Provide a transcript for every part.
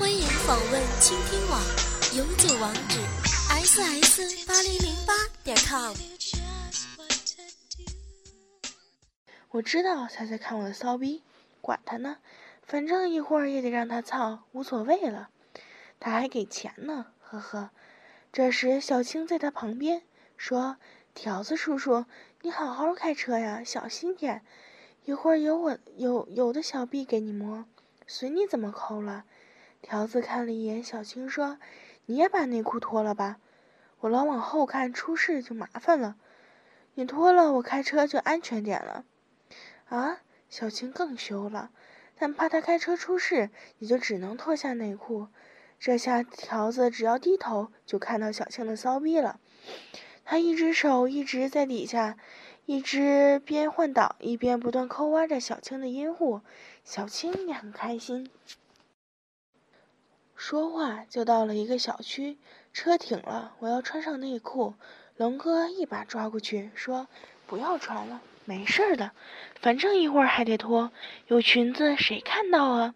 欢迎访问倾听网，永久网址：ss 八零零八点 com。我知道他在看我的骚逼，管他呢，反正一会儿也得让他操，无所谓了。他还给钱呢，呵呵。这时小青在他旁边说：“条子叔叔，你好好开车呀，小心点。一会儿有我有有的小臂给你摸，随你怎么抠了。”条子看了一眼小青，说：“你也把内裤脱了吧，我老往后看，出事就麻烦了。你脱了，我开车就安全点了。”啊，小青更羞了，但怕他开车出事，也就只能脱下内裤。这下条子只要低头，就看到小青的骚逼了。他一只手一直在底下，一只边换挡一边不断抠挖着小青的阴户。小青也很开心。说话就到了一个小区，车停了，我要穿上内裤。龙哥一把抓过去，说：“不要穿了，没事的，反正一会儿还得脱，有裙子谁看到啊？”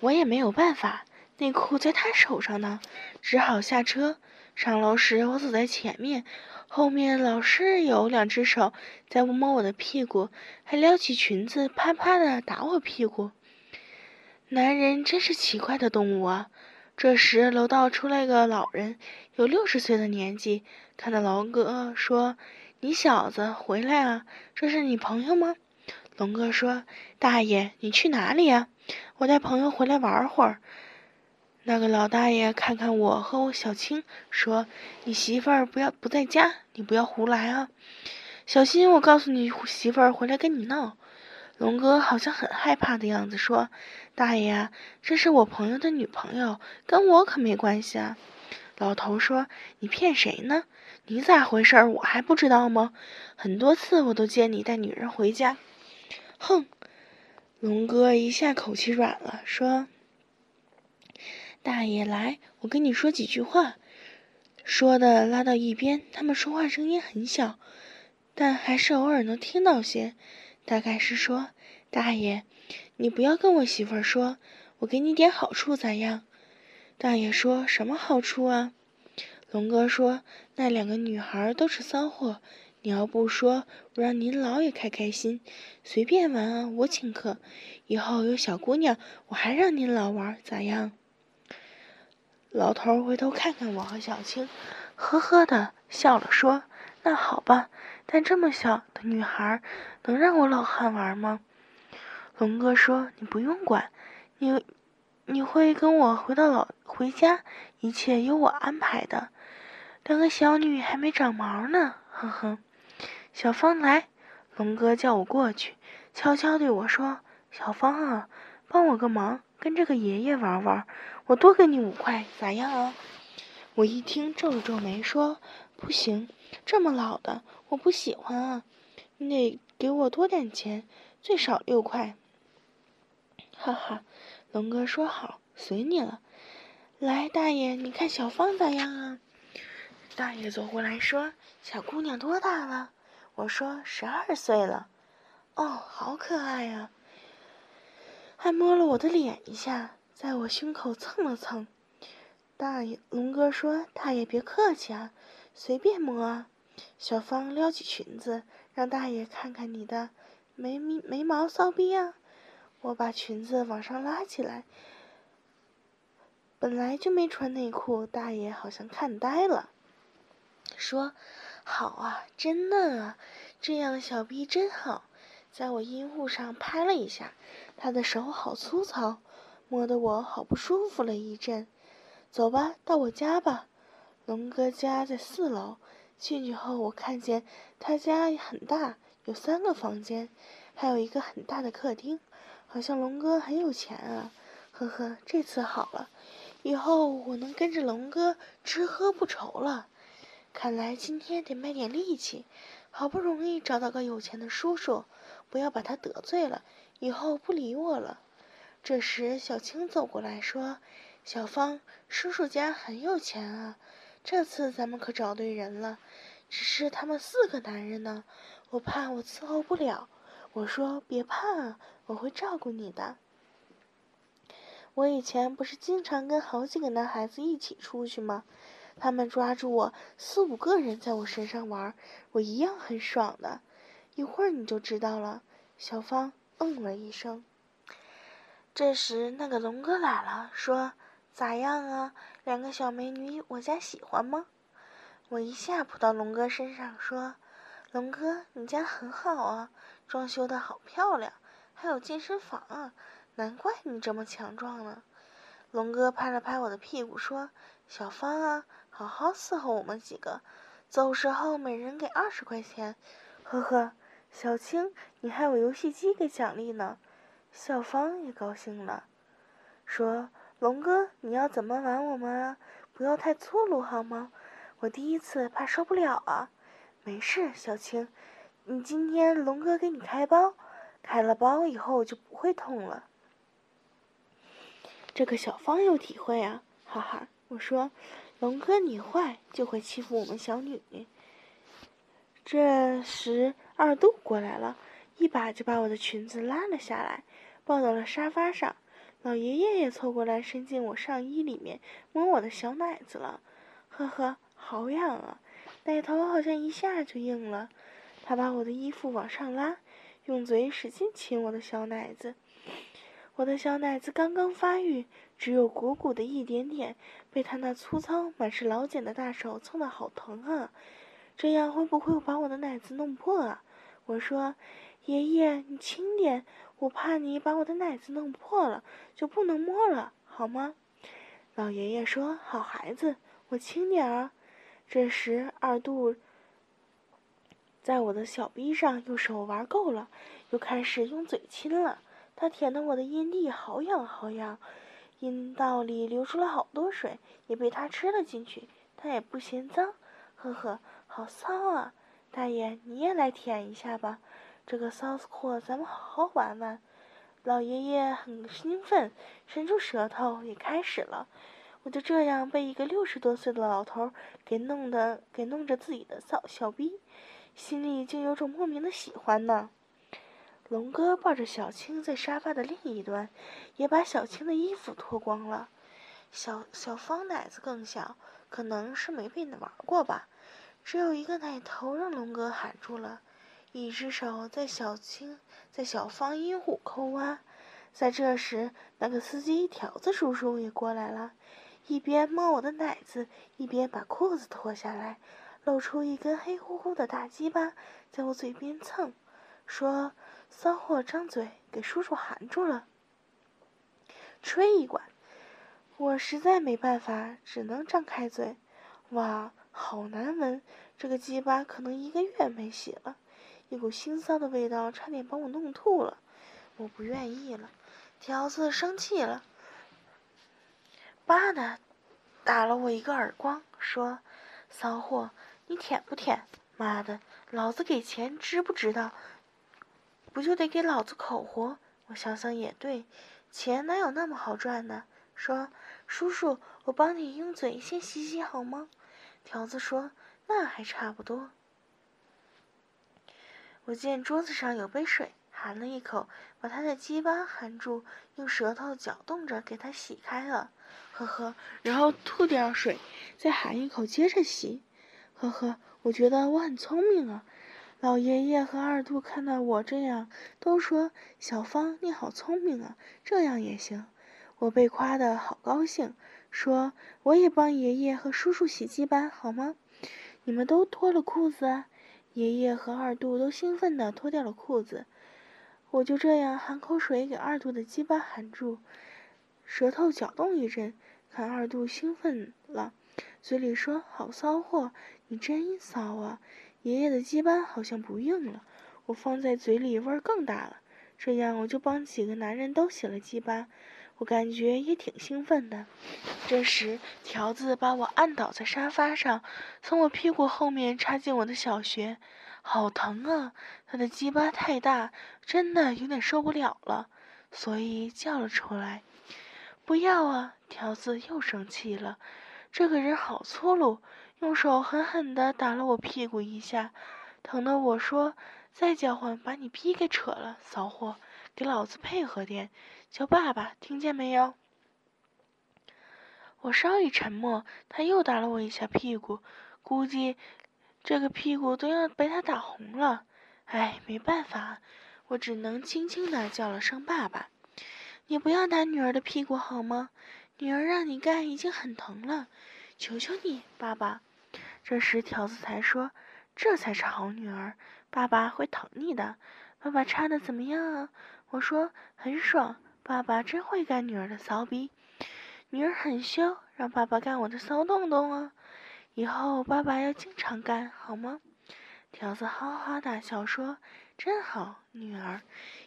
我也没有办法。内裤在他手上呢，只好下车。上楼时，我走在前面，后面老是有两只手在摸我的屁股，还撩起裙子啪啪的打我屁股。男人真是奇怪的动物啊！这时，楼道出来个老人，有六十岁的年纪，看到龙哥说：“你小子回来啊，这是你朋友吗？”龙哥说：“大爷，你去哪里呀？我带朋友回来玩会儿。”那个老大爷看看我和我小青，说：“你媳妇儿不要不在家，你不要胡来啊，小心我告诉你媳妇儿回来跟你闹。”龙哥好像很害怕的样子，说：“大爷，这是我朋友的女朋友，跟我可没关系啊。”老头说：“你骗谁呢？你咋回事？我还不知道吗？很多次我都见你带女人回家。”哼，龙哥一下口气软了，说。大爷，来，我跟你说几句话。说的拉到一边，他们说话声音很小，但还是偶尔能听到些。大概是说：“大爷，你不要跟我媳妇儿说，我给你点好处咋样？”大爷说什么好处啊？龙哥说：“那两个女孩都是骚货，你要不说，我让您老也开开心，随便玩啊，我请客。以后有小姑娘，我还让您老玩，咋样？”老头回头看看我和小青，呵呵的笑了，说：“那好吧，但这么小的女孩能让我老汉玩吗？”龙哥说：“你不用管，你你会跟我回到老回家，一切由我安排的。两个小女还没长毛呢，呵呵。”小芳来，龙哥叫我过去，悄悄对我说：“小芳啊，帮我个忙。”跟这个爷爷玩玩，我多给你五块，咋样啊？我一听皱了皱眉，说：“不行，这么老的我不喜欢啊，你得给我多点钱，最少六块。”哈哈，龙哥说好，随你了。来，大爷，你看小芳咋样啊？大爷走过来说：“小姑娘多大了？”我说：“十二岁了。”哦，好可爱呀。还摸了我的脸一下，在我胸口蹭了蹭。大爷，龙哥说：“大爷别客气啊，随便摸啊。”小芳撩起裙子，让大爷看看你的眉眉毛骚逼啊！我把裙子往上拉起来，本来就没穿内裤，大爷好像看呆了，说：“好啊，真嫩啊，这样小逼真好。”在我阴户上拍了一下，他的手好粗糙，摸得我好不舒服了一阵。走吧，到我家吧。龙哥家在四楼。进去后，我看见他家很大，有三个房间，还有一个很大的客厅。好像龙哥很有钱啊！呵呵，这次好了，以后我能跟着龙哥吃喝不愁了。看来今天得卖点力气，好不容易找到个有钱的叔叔。不要把他得罪了，以后不理我了。这时，小青走过来说：“小芳，叔叔家很有钱啊，这次咱们可找对人了。只是他们四个男人呢，我怕我伺候不了。”我说：“别怕，我会照顾你的。”我以前不是经常跟好几个男孩子一起出去吗？他们抓住我，四五个人在我身上玩，我一样很爽的。一会儿你就知道了。小芳嗯了一声。这时，那个龙哥来了，说：“咋样啊？两个小美女，我家喜欢吗？”我一下扑到龙哥身上，说：“龙哥，你家很好啊，装修的好漂亮，还有健身房啊，难怪你这么强壮呢。”龙哥拍了拍我的屁股，说：“小芳啊。”好好伺候我们几个，走时候每人给二十块钱，呵呵。小青，你还有游戏机给奖励呢。小芳也高兴了，说：“龙哥，你要怎么玩我们啊？不要太粗鲁好吗？我第一次怕受不了啊。”没事，小青，你今天龙哥给你开包，开了包以后就不会痛了。这个小芳有体会啊，哈哈。我说。龙哥，你坏就会欺负我们小女。这时二度过来了，一把就把我的裙子拉了下来，抱到了沙发上。老爷爷也凑过来，伸进我上衣里面摸我的小奶子了。呵呵，好痒啊！奶头好像一下就硬了。他把我的衣服往上拉，用嘴使劲亲我的小奶子。我的小奶子刚刚发育。只有鼓鼓的一点点，被他那粗糙、满是老茧的大手蹭得好疼啊！这样会不会把我的奶子弄破啊？我说：“爷爷，你轻点，我怕你把我的奶子弄破了，就不能摸了，好吗？”老爷爷说：“好孩子，我轻点儿。”这时二度在我的小臂上用手玩够了，又开始用嘴亲了。他舔的我的阴蒂好痒好痒。阴道里流出了好多水，也被他吃了进去。他也不嫌脏，呵呵，好骚啊！大爷，你也来舔一下吧，这个骚货咱们好好玩玩。老爷爷很兴奋，伸出舌头也开始了。我就这样被一个六十多岁的老头给弄得给弄着自己的小小逼，心里竟有种莫名的喜欢呢。龙哥抱着小青在沙发的另一端，也把小青的衣服脱光了。小小方奶子更小，可能是没被玩过吧。只有一个奶头让龙哥喊住了，一只手在小青在小芳阴户抠挖。在这时，那个司机条子叔叔也过来了，一边摸我的奶子，一边把裤子脱下来，露出一根黑乎乎的大鸡巴，在我嘴边蹭，说。骚货张嘴，给叔叔含住了，吹一管。我实在没办法，只能张开嘴。哇，好难闻！这个鸡巴可能一个月没洗了，一股腥臊的味道，差点把我弄吐了。我不愿意了，条子生气了，叭的打了我一个耳光，说：“骚货，你舔不舔？妈的，老子给钱，知不知道？”不就得给老子口活？我想想也对，钱哪有那么好赚呢？说，叔叔，我帮你用嘴先洗洗好吗？条子说，那还差不多。我见桌子上有杯水，含了一口，把他的鸡巴含住，用舌头搅动着给他洗开了，呵呵，然后吐掉水，再含一口，接着洗，呵呵，我觉得我很聪明啊。老爷爷和二度看到我这样，都说：“小芳，你好聪明啊，这样也行。”我被夸得好高兴，说：“我也帮爷爷和叔叔洗鸡巴好吗？”你们都脱了裤子！爷爷和二度都兴奋地脱掉了裤子。我就这样含口水给二度的鸡巴含住，舌头搅动一阵，看二度兴奋了，嘴里说：“好骚货，你真骚啊！”爷爷的鸡巴好像不硬了，我放在嘴里味儿更大了。这样我就帮几个男人都洗了鸡巴，我感觉也挺兴奋的。这时条子把我按倒在沙发上，从我屁股后面插进我的小穴，好疼啊！他的鸡巴太大，真的有点受不了了，所以叫了出来。不要啊！条子又生气了，这个人好粗鲁。用手狠狠地打了我屁股一下，疼得我说：“再叫唤，把你逼给扯了，骚货，给老子配合点，叫爸爸，听见没有？”我稍一沉默，他又打了我一下屁股，估计这个屁股都要被他打红了。哎，没办法，我只能轻轻的叫了声爸爸。你不要打女儿的屁股好吗？女儿让你干已经很疼了，求求你，爸爸。这时条子才说：“这才是好女儿，爸爸会疼你的。”爸爸插的怎么样啊？我说很爽，爸爸真会干女儿的骚逼。女儿很羞，让爸爸干我的骚洞洞啊！以后爸爸要经常干，好吗？条子哈哈大笑说：“真好，女儿，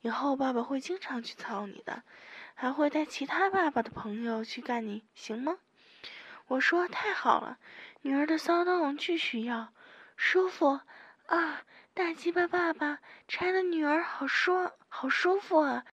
以后爸爸会经常去操你的。”还会带其他爸爸的朋友去干你，行吗？我说太好了，女儿的骚动巨需要，舒服啊！大鸡巴爸爸拆的女儿好舒好舒服啊！